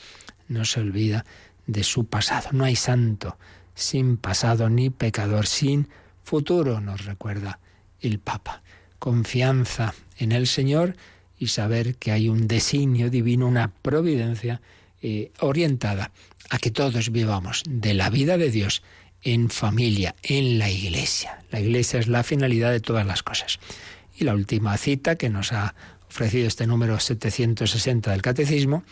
No se olvida de su pasado. No hay santo sin pasado ni pecador sin futuro, nos recuerda el Papa. Confianza en el Señor y saber que hay un designio divino, una providencia eh, orientada a que todos vivamos de la vida de Dios en familia, en la iglesia. La iglesia es la finalidad de todas las cosas. Y la última cita que nos ha ofrecido este número 760 del Catecismo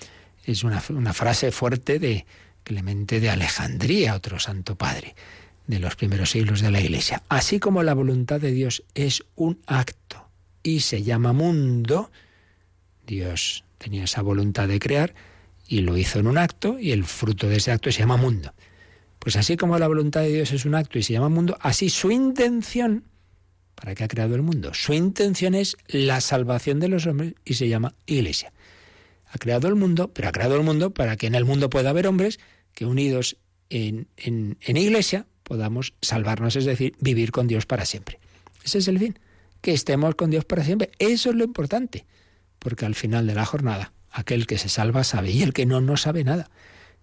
es una, una frase fuerte de Clemente de Alejandría, otro santo padre de los primeros siglos de la Iglesia. Así como la voluntad de Dios es un acto y se llama mundo, Dios tenía esa voluntad de crear y lo hizo en un acto y el fruto de ese acto se llama mundo. Pues así como la voluntad de Dios es un acto y se llama mundo, así su intención, ¿para qué ha creado el mundo? Su intención es la salvación de los hombres y se llama iglesia. Ha creado el mundo, pero ha creado el mundo para que en el mundo pueda haber hombres que unidos en, en, en iglesia podamos salvarnos, es decir, vivir con Dios para siempre. Ese es el fin, que estemos con Dios para siempre. Eso es lo importante porque al final de la jornada aquel que se salva sabe y el que no, no sabe nada.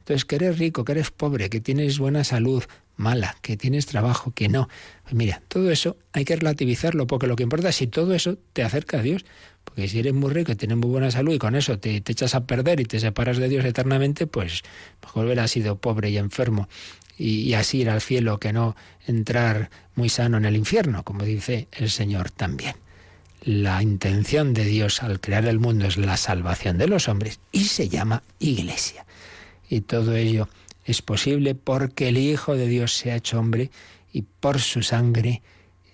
Entonces, que eres rico, que eres pobre, que tienes buena salud, mala, que tienes trabajo, que no. Pues mira, todo eso hay que relativizarlo, porque lo que importa es si todo eso te acerca a Dios. Porque si eres muy rico y tienes muy buena salud y con eso te, te echas a perder y te separas de Dios eternamente, pues mejor hubieras sido pobre y enfermo y, y así ir al cielo que no entrar muy sano en el infierno, como dice el Señor también la intención de Dios al crear el mundo es la salvación de los hombres y se llama iglesia. Y todo ello es posible porque el Hijo de Dios se ha hecho hombre y por su sangre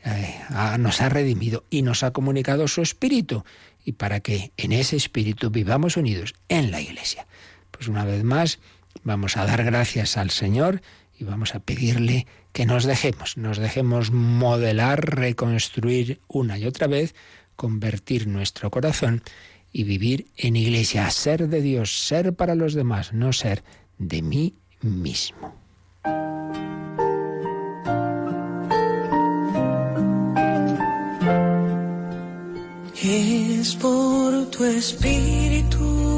eh, nos ha redimido y nos ha comunicado su espíritu. y para que en ese espíritu vivamos unidos en la Iglesia. Pues una vez más, vamos a dar gracias al Señor y vamos a pedirle que nos dejemos, nos dejemos modelar, reconstruir una y otra vez, convertir nuestro corazón y vivir en iglesia, ser de Dios, ser para los demás, no ser de mí mismo. Es por tu espíritu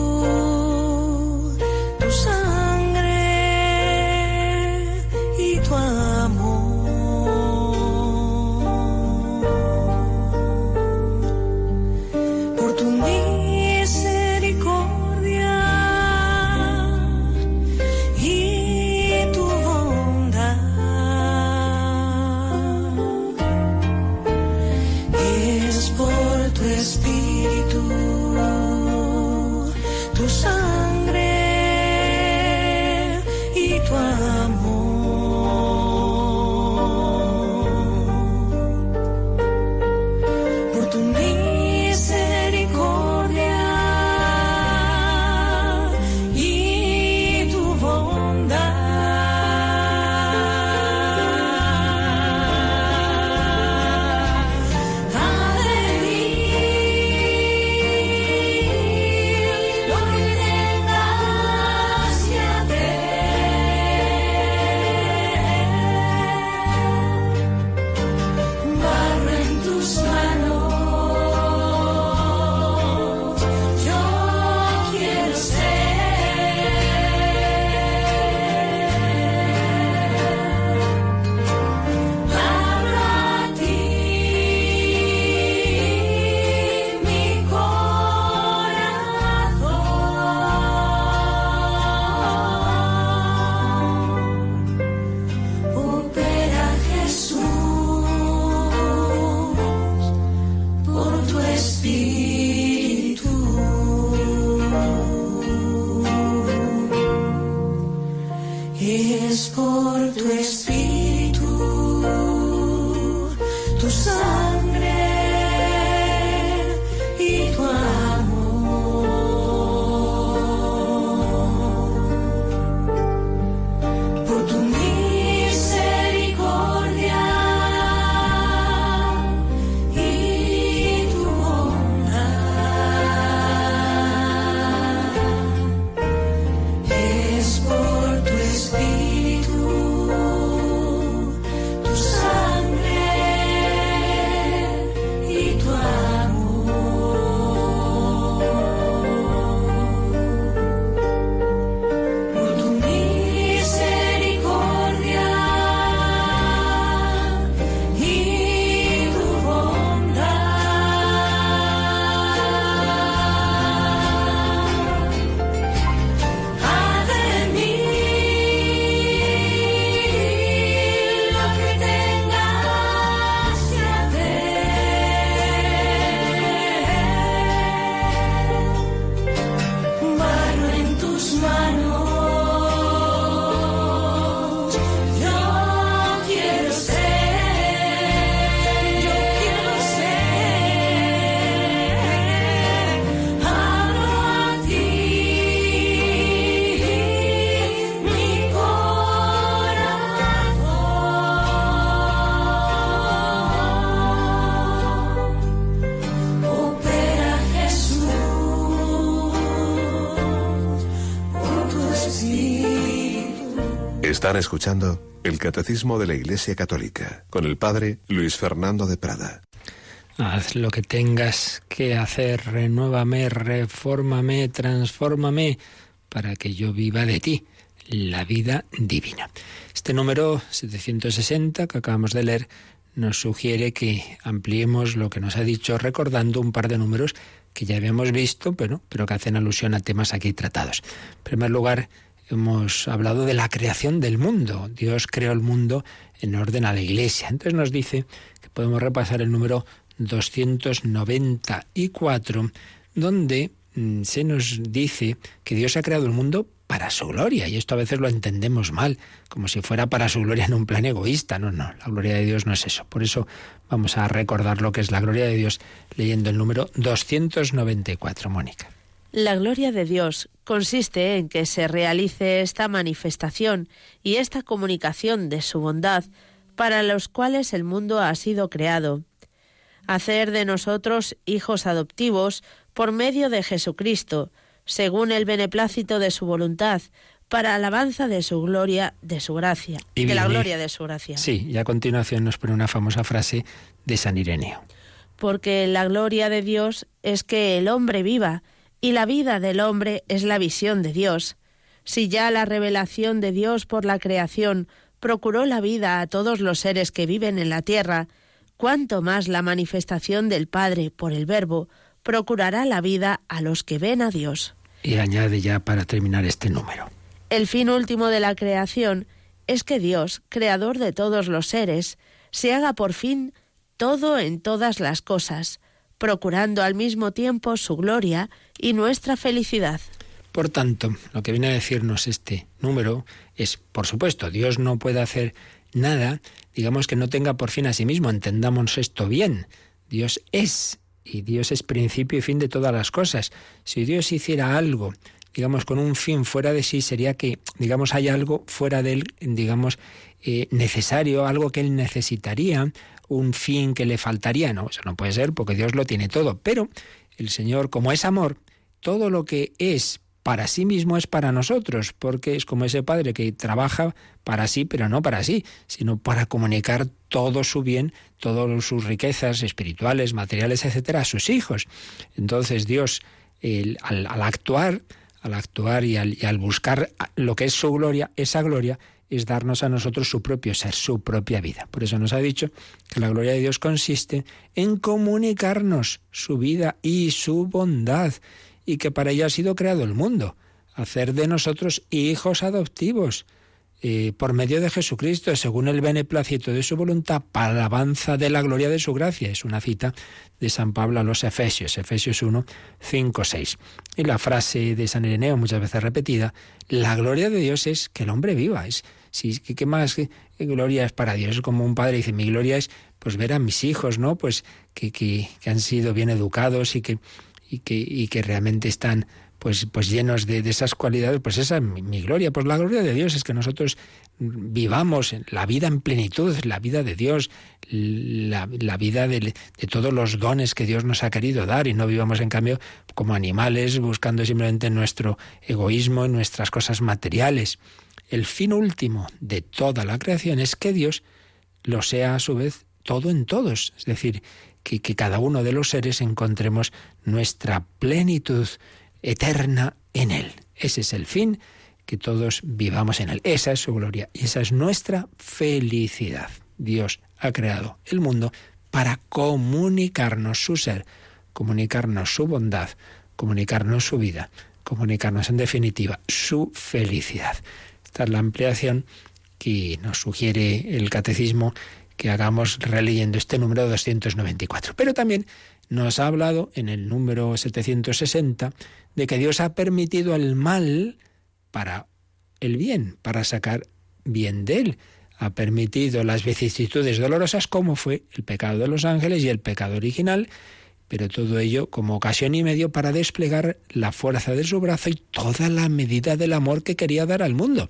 Están escuchando el Catecismo de la Iglesia Católica con el Padre Luis Fernando de Prada. Haz lo que tengas que hacer, renuévame, refórmame, transfórmame, para que yo viva de ti la vida divina. Este número 760 que acabamos de leer nos sugiere que ampliemos lo que nos ha dicho recordando un par de números que ya habíamos visto, pero, pero que hacen alusión a temas aquí tratados. En primer lugar, hemos hablado de la creación del mundo. Dios creó el mundo en orden a la Iglesia. Entonces nos dice que podemos repasar el número 294, donde mm, se nos dice que Dios ha creado el mundo para su gloria. Y esto a veces lo entendemos mal, como si fuera para su gloria en un plan egoísta. No, no, la gloria de Dios no es eso. Por eso vamos a recordar lo que es la gloria de Dios leyendo el número 294, Mónica. La gloria de Dios consiste en que se realice esta manifestación y esta comunicación de su bondad para los cuales el mundo ha sido creado. Hacer de nosotros hijos adoptivos por medio de Jesucristo, según el beneplácito de su voluntad, para alabanza de su gloria, de su gracia, y de la gloria de su gracia. Sí, y a continuación nos pone una famosa frase de San Ireneo. Porque la gloria de Dios es que el hombre viva, y la vida del hombre es la visión de Dios. Si ya la revelación de Dios por la creación procuró la vida a todos los seres que viven en la tierra, cuánto más la manifestación del Padre por el Verbo procurará la vida a los que ven a Dios. Y añade ya para terminar este número. El fin último de la creación es que Dios, creador de todos los seres, se haga por fin todo en todas las cosas, procurando al mismo tiempo su gloria y nuestra felicidad. Por tanto, lo que viene a decirnos este número es, por supuesto, Dios no puede hacer nada, digamos que no tenga por fin a sí mismo, entendamos esto bien. Dios es y Dios es principio y fin de todas las cosas. Si Dios hiciera algo, digamos, con un fin fuera de sí, sería que, digamos, hay algo fuera de él, digamos, eh, necesario, algo que él necesitaría, un fin que le faltaría. No, eso no puede ser porque Dios lo tiene todo. Pero el Señor, como es amor, todo lo que es para sí mismo es para nosotros, porque es como ese padre que trabaja para sí, pero no para sí, sino para comunicar todo su bien, todas sus riquezas espirituales, materiales, etcétera, a sus hijos. Entonces Dios, al, actuar, al actuar y al, y al buscar lo que es su gloria, esa gloria es darnos a nosotros su propio ser, su propia vida. Por eso nos ha dicho que la gloria de Dios consiste en comunicarnos su vida y su bondad y que para ello ha sido creado el mundo, hacer de nosotros hijos adoptivos. Eh, por medio de Jesucristo, según el beneplácito de su voluntad, para alabanza de la gloria de su gracia. Es una cita de San Pablo a los Efesios, Efesios 1, 5, 6. Y la frase de San Ireneo, muchas veces repetida, la gloria de Dios es que el hombre viva. Es, si, ¿Qué más gloria es para Dios? Es como un padre dice, mi gloria es pues ver a mis hijos, ¿no? Pues que, que, que han sido bien educados y que y que, y que realmente están pues, pues llenos de, esas cualidades, pues esa es mi, gloria. Pues la gloria de Dios es que nosotros vivamos la vida en plenitud, la vida de Dios, la, vida de, de, todos los dones que Dios nos ha querido dar y no vivamos en cambio como animales buscando simplemente nuestro egoísmo, nuestras cosas materiales. El fin último de toda la creación es que Dios lo sea a su vez todo en todos, es decir, que, cada uno de los seres encontremos nuestra plenitud eterna en Él. Ese es el fin, que todos vivamos en Él. Esa es su gloria y esa es nuestra felicidad. Dios ha creado el mundo para comunicarnos su ser, comunicarnos su bondad, comunicarnos su vida, comunicarnos en definitiva su felicidad. Esta es la ampliación que nos sugiere el catecismo que hagamos releyendo este número 294. Pero también nos ha hablado en el número 760 de que Dios ha permitido el mal para el bien, para sacar bien de él. Ha permitido las vicisitudes dolorosas como fue el pecado de los ángeles y el pecado original, pero todo ello como ocasión y medio para desplegar la fuerza de su brazo y toda la medida del amor que quería dar al mundo.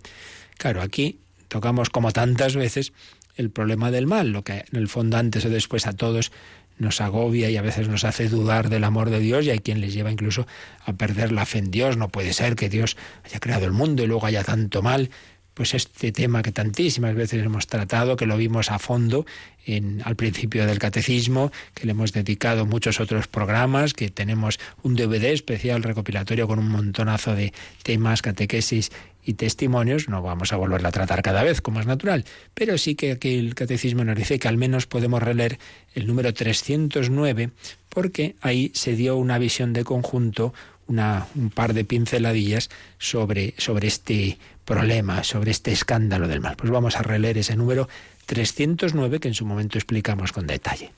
Claro, aquí tocamos como tantas veces el problema del mal, lo que en el fondo antes o después a todos nos agobia y a veces nos hace dudar del amor de Dios y hay quien les lleva incluso a perder la fe en Dios. No puede ser que Dios haya creado el mundo y luego haya tanto mal. Pues este tema que tantísimas veces hemos tratado, que lo vimos a fondo en, al principio del catecismo, que le hemos dedicado muchos otros programas, que tenemos un DVD especial recopilatorio con un montonazo de temas, catequesis y testimonios, no vamos a volverla a tratar cada vez, como es natural, pero sí que aquí el catecismo nos dice que al menos podemos releer el número 309, porque ahí se dio una visión de conjunto, una, un par de pinceladillas sobre, sobre este problema, sobre este escándalo del mal. Pues vamos a releer ese número 309 que en su momento explicamos con detalle.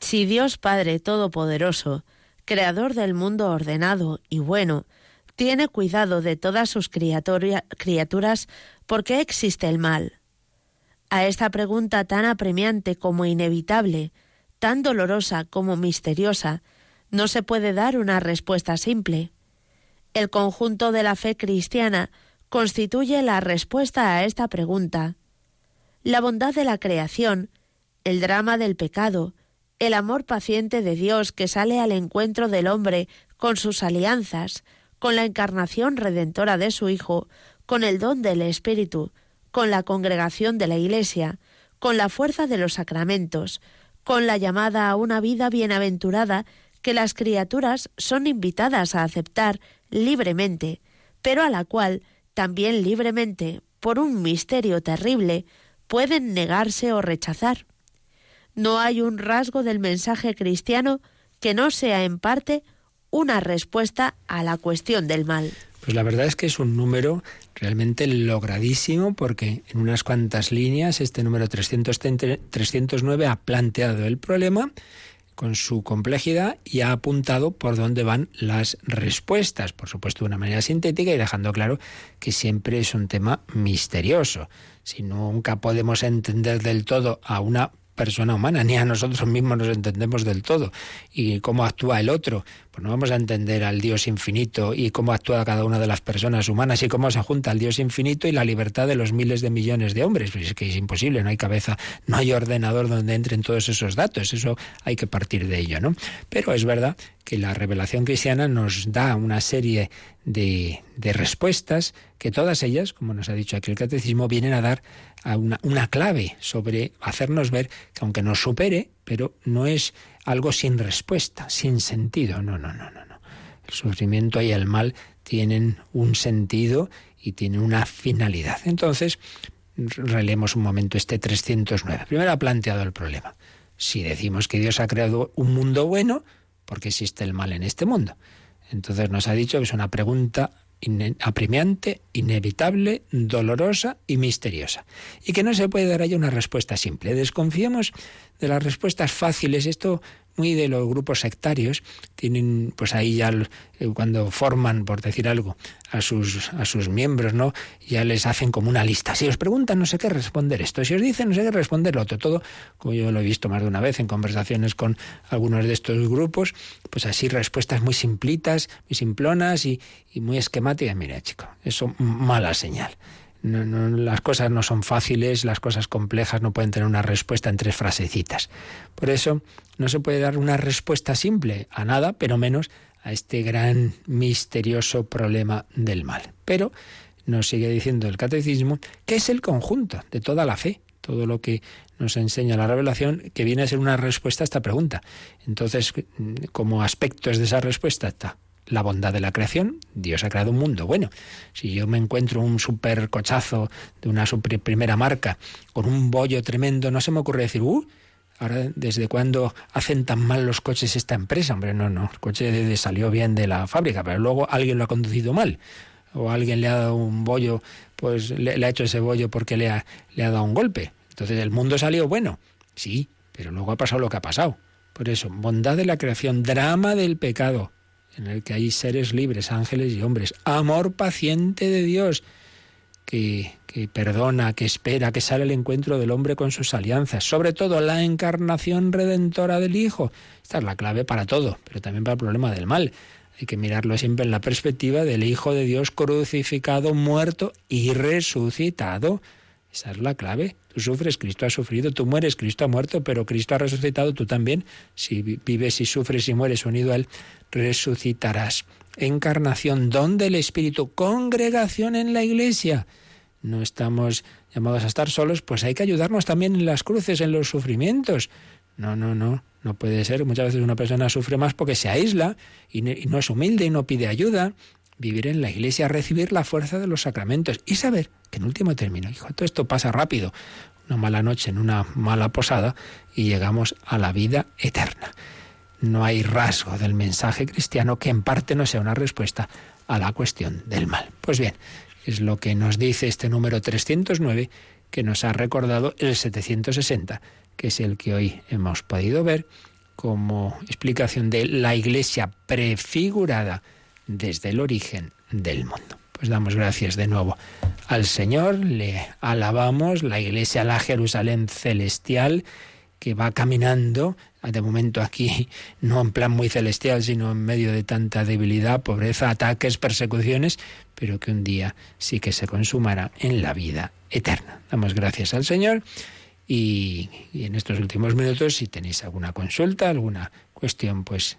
Si Dios Padre Todopoderoso creador del mundo ordenado y bueno, tiene cuidado de todas sus criaturas porque existe el mal. A esta pregunta tan apremiante como inevitable, tan dolorosa como misteriosa, no se puede dar una respuesta simple. El conjunto de la fe cristiana constituye la respuesta a esta pregunta. La bondad de la creación, el drama del pecado, el amor paciente de Dios que sale al encuentro del hombre con sus alianzas, con la encarnación redentora de su Hijo, con el don del Espíritu, con la congregación de la Iglesia, con la fuerza de los sacramentos, con la llamada a una vida bienaventurada que las criaturas son invitadas a aceptar libremente, pero a la cual también libremente, por un misterio terrible, pueden negarse o rechazar. No hay un rasgo del mensaje cristiano que no sea en parte una respuesta a la cuestión del mal. Pues la verdad es que es un número realmente logradísimo porque en unas cuantas líneas este número 309 ha planteado el problema con su complejidad y ha apuntado por dónde van las respuestas, por supuesto de una manera sintética y dejando claro que siempre es un tema misterioso. Si nunca podemos entender del todo a una persona humana, *laughs* ni a nosotros mismos nos entendemos del todo. Y cómo actúa el otro, pues no vamos a entender al Dios infinito y cómo actúa cada una de las personas humanas y cómo se junta el Dios infinito y la libertad de los miles de millones de hombres. Pues es que es imposible, no hay cabeza, no hay ordenador donde entren todos esos datos, eso hay que partir de ello, ¿no? Pero es verdad que la revelación cristiana nos da una serie de, de respuestas que todas ellas, como nos ha dicho aquí el catecismo, vienen a dar una, una clave sobre hacernos ver que aunque nos supere, pero no es algo sin respuesta, sin sentido. No, no, no, no, no. El sufrimiento y el mal tienen un sentido y tienen una finalidad. Entonces, releemos un momento este 309. Primero ha planteado el problema. Si decimos que Dios ha creado un mundo bueno, ¿por qué existe el mal en este mundo? Entonces nos ha dicho que es una pregunta apremiante, inevitable, dolorosa y misteriosa. Y que no se puede dar ahí una respuesta simple. Desconfiemos de las respuestas fáciles. Esto muy de los grupos sectarios tienen pues ahí ya eh, cuando forman por decir algo a sus a sus miembros no ya les hacen como una lista. Si os preguntan no sé qué responder esto si os dicen no sé qué responder lo otro todo como yo lo he visto más de una vez en conversaciones con algunos de estos grupos pues así respuestas muy simplitas muy simplonas y, y muy esquemáticas. Mira chico eso mala señal las cosas no son fáciles, las cosas complejas no pueden tener una respuesta en tres frasecitas. Por eso no se puede dar una respuesta simple a nada, pero menos a este gran misterioso problema del mal. Pero nos sigue diciendo el catecismo que es el conjunto de toda la fe, todo lo que nos enseña la revelación, que viene a ser una respuesta a esta pregunta. Entonces, como aspectos de esa respuesta está la bondad de la creación. Dios ha creado un mundo. Bueno, si yo me encuentro un super cochazo de una super primera marca con un bollo tremendo, no se me ocurre decir, uh, ahora desde cuándo hacen tan mal los coches esta empresa. Hombre, no, no, el coche salió bien de la fábrica, pero luego alguien lo ha conducido mal. O alguien le ha dado un bollo, pues le, ha hecho ese bollo porque le ha, le ha dado un golpe. Entonces el mundo salió bueno. Sí, pero luego ha pasado lo que ha pasado. Por eso, bondad de la creación, drama del pecado, en el que hay seres libres, ángeles y hombres, amor paciente de Dios, que, que, perdona, que espera, que sale al encuentro del hombre con sus alianzas, sobre todo la encarnación redentora del Hijo. Esta es la clave para todo, pero también para el problema del mal. Hay que mirarlo siempre en la perspectiva del Hijo de Dios crucificado, muerto y resucitado. Esa es la clave. Tú sufres, Cristo ha sufrido, tú mueres, Cristo ha muerto, pero Cristo ha resucitado, tú también. Si vives y sufres y mueres unido a Él, resucitarás. Encarnación, don del Espíritu, congregación en la Iglesia. No estamos llamados a estar solos, pues hay que ayudarnos también en las cruces, en los sufrimientos. No, no, no, no puede ser. Muchas veces una persona sufre más porque se aísla y no es humilde y no pide ayuda vivir en la iglesia, recibir la fuerza de los sacramentos y saber que en último término, hijo, todo esto pasa rápido, una mala noche en una mala posada y llegamos a la vida eterna. No hay rasgo del mensaje cristiano que en parte no sea una respuesta a la cuestión del mal. Pues bien, es lo que nos dice este número 309 que nos ha recordado el 760, que es el que hoy hemos podido ver como explicación de la iglesia prefigurada desde el origen del mundo. Pues damos gracias de nuevo al Señor, le alabamos, la iglesia, la Jerusalén celestial, que va caminando, de momento aquí no en plan muy celestial, sino en medio de tanta debilidad, pobreza, ataques, persecuciones, pero que un día sí que se consumará en la vida eterna. Damos gracias al Señor y, en estos últimos minutos, si tenéis alguna consulta, alguna cuestión, pues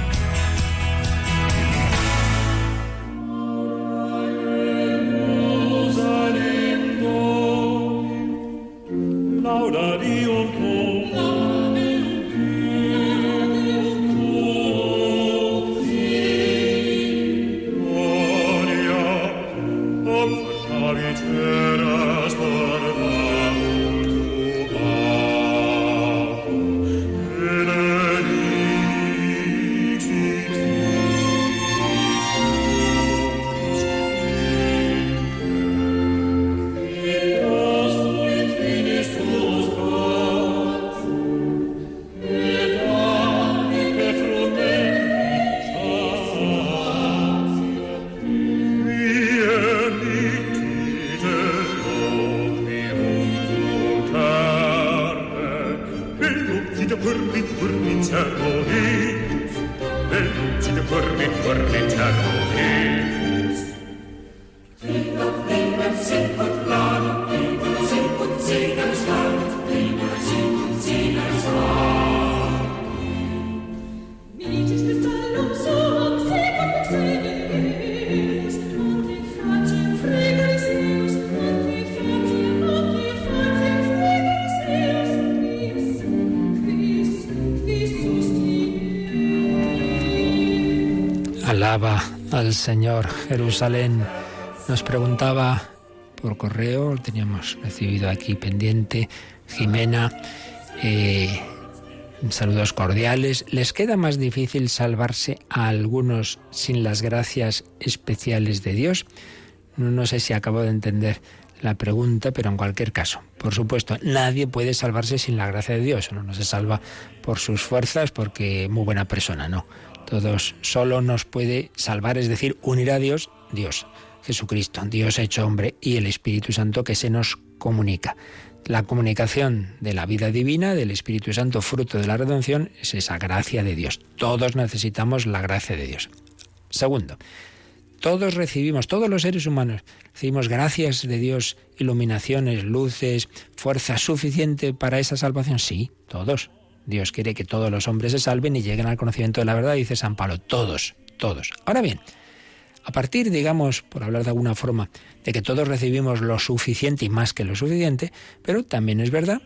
honorario al Señor Jerusalén. Nos preguntaba por correo, teníamos recibido aquí pendiente, Jimena, eh, saludos cordiales. ¿Les queda más difícil salvarse a algunos sin las gracias especiales de Dios? No, no sé si acabo de entender la pregunta, pero en cualquier caso, por supuesto, nadie puede salvarse sin la gracia de Dios. Uno no se salva por sus fuerzas porque muy buena persona, no. Todos solo nos puede salvar, es decir, unir a Dios, Dios, Jesucristo, Dios hecho hombre y el Espíritu Santo que se nos comunica. La comunicación de la vida divina, del Espíritu Santo, fruto de la redención, es esa gracia de Dios. Todos necesitamos la gracia de Dios. Segundo, todos recibimos, todos los seres humanos, recibimos gracias de Dios, iluminaciones, luces, fuerza suficiente para esa salvación. Sí, todos. Dios quiere que todos los hombres se salven y lleguen al conocimiento de la verdad, dice San Pablo, todos, todos. Ahora bien, a partir, digamos, por hablar de alguna forma, de que todos recibimos lo suficiente y más que lo suficiente, pero también es verdad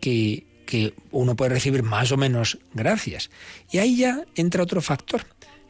que, que uno puede recibir más o menos gracias. Y ahí ya entra otro factor,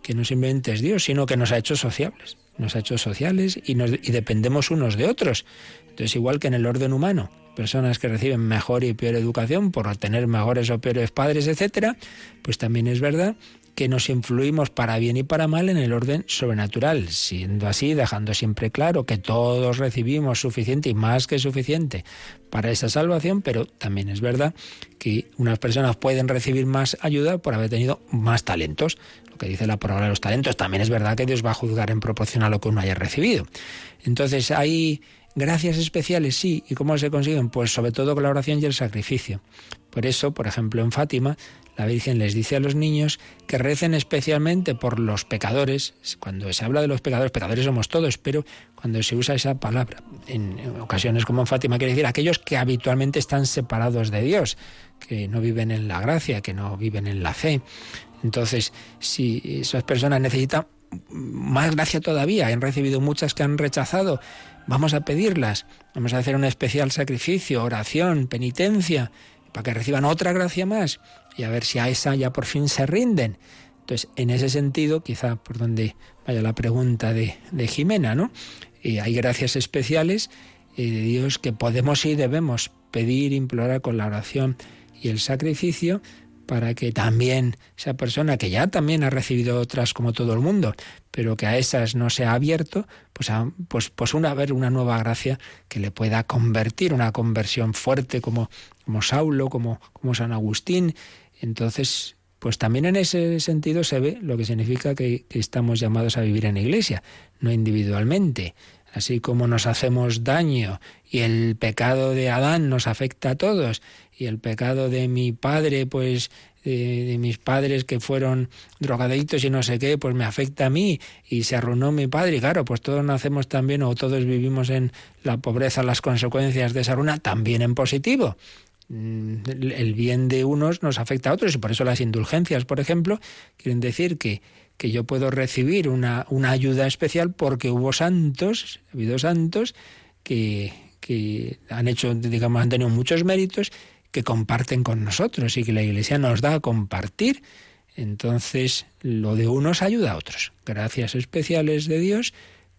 que no simplemente es Dios, sino que nos ha hecho sociables. Nos ha hecho sociales y, nos, y dependemos unos de otros. Entonces, igual que en el orden humano, personas que reciben mejor y peor educación por tener mejores o peores padres, etcétera, pues también es verdad que nos influimos para bien y para mal en el orden sobrenatural, siendo así, dejando siempre claro que todos recibimos suficiente y más que suficiente para esa salvación, pero también es verdad que unas personas pueden recibir más ayuda por haber tenido más talentos. Lo que dice la palabra de los talentos, también es verdad que Dios va a juzgar en proporción a lo que uno haya recibido. Entonces hay Gracias especiales, sí. ¿Y cómo se consiguen? Pues sobre todo con la oración y el sacrificio. Por eso, por ejemplo, en Fátima, la Virgen les dice a los niños que recen especialmente por los pecadores. Cuando se habla de los pecadores, pecadores somos todos, pero cuando se usa esa palabra, en ocasiones como en Fátima, quiere decir aquellos que habitualmente están separados de Dios, que no viven en la gracia, que no viven en la fe. Entonces, si esas personas necesitan más gracia todavía, han recibido muchas que han rechazado, Vamos a pedirlas, vamos a hacer un especial sacrificio, oración, penitencia, para que reciban otra gracia más y a ver si a esa ya por fin se rinden. Entonces, en ese sentido, quizá por donde vaya la pregunta de, de Jimena, ¿no? Eh, hay gracias especiales eh, de Dios que podemos y debemos pedir, implorar con la oración y el sacrificio para que también esa persona que ya también ha recibido otras como todo el mundo, pero que a esas no se ha abierto, pues, pues, pues una ver una nueva gracia que le pueda convertir, una conversión fuerte como, como Saulo, como, como San Agustín. Entonces, pues también en ese sentido se ve lo que significa que estamos llamados a vivir en iglesia, no individualmente así como nos hacemos daño y el pecado de Adán nos afecta a todos y el pecado de mi padre, pues de, mis padres que fueron drogadictos y no sé qué, pues me afecta a mí y se arruinó mi padre. Y claro, pues todos nacemos también o todos vivimos en la pobreza, las consecuencias de esa ruina, también en positivo. Mm, el bien de unos nos afecta a otros y por eso las indulgencias, por ejemplo, quieren decir que, que yo puedo recibir una, una ayuda especial porque hubo santos, ha habido santos que, que han hecho, digamos, han tenido muchos méritos que comparten con nosotros y que la Iglesia nos da a compartir. Entonces, lo de unos ayuda a otros. Gracias especiales de Dios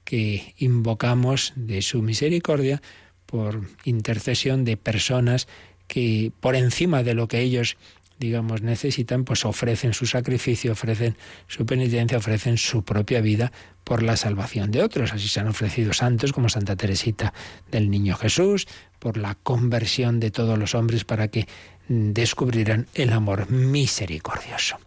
que invocamos de su misericordia por intercesión de personas que por encima de lo que ellos digamos, necesitan, pues ofrecen su sacrificio, ofrecen su penitencia, ofrecen su propia vida por la salvación de otros. Así se han ofrecido santos como Santa Teresita del Niño Jesús, por la conversión de todos los hombres para que descubrieran el amor misericordioso.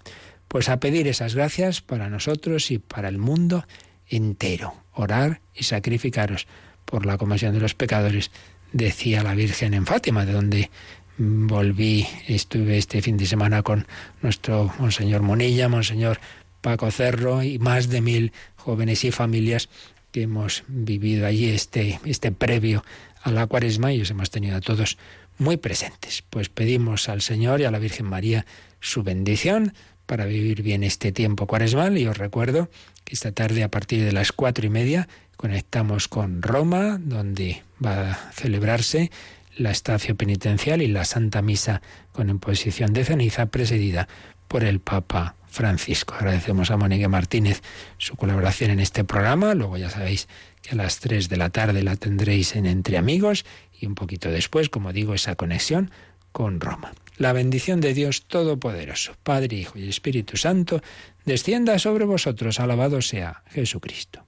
Pues a pedir esas gracias para nosotros y para el mundo entero. Orar y sacrificaros por la conversión de los pecadores, decía la Virgen en Fátima, de donde volví, estuve este fin de semana con nuestro Monseñor Monilla, Monseñor Paco Cerro y más de mil jóvenes y familias que hemos vivido allí este, este previo a la cuaresma y os hemos tenido a todos muy presentes. Pues pedimos al Señor y a la Virgen María su bendición para vivir bien este tiempo cuaresmal y os recuerdo que esta tarde a partir de las cuatro y media conectamos con Roma, donde va a celebrarse la estación penitencial y la Santa Misa con imposición de ceniza presidida por el Papa Francisco. Agradecemos a Mónica Martínez su colaboración en este programa. Luego ya sabéis que a las 3 de la tarde la tendréis en Entre Amigos y un poquito después, como digo, esa conexión con Roma. La bendición de Dios Todopoderoso, Padre, Hijo y Espíritu Santo, descienda sobre vosotros. Alabado sea Jesucristo.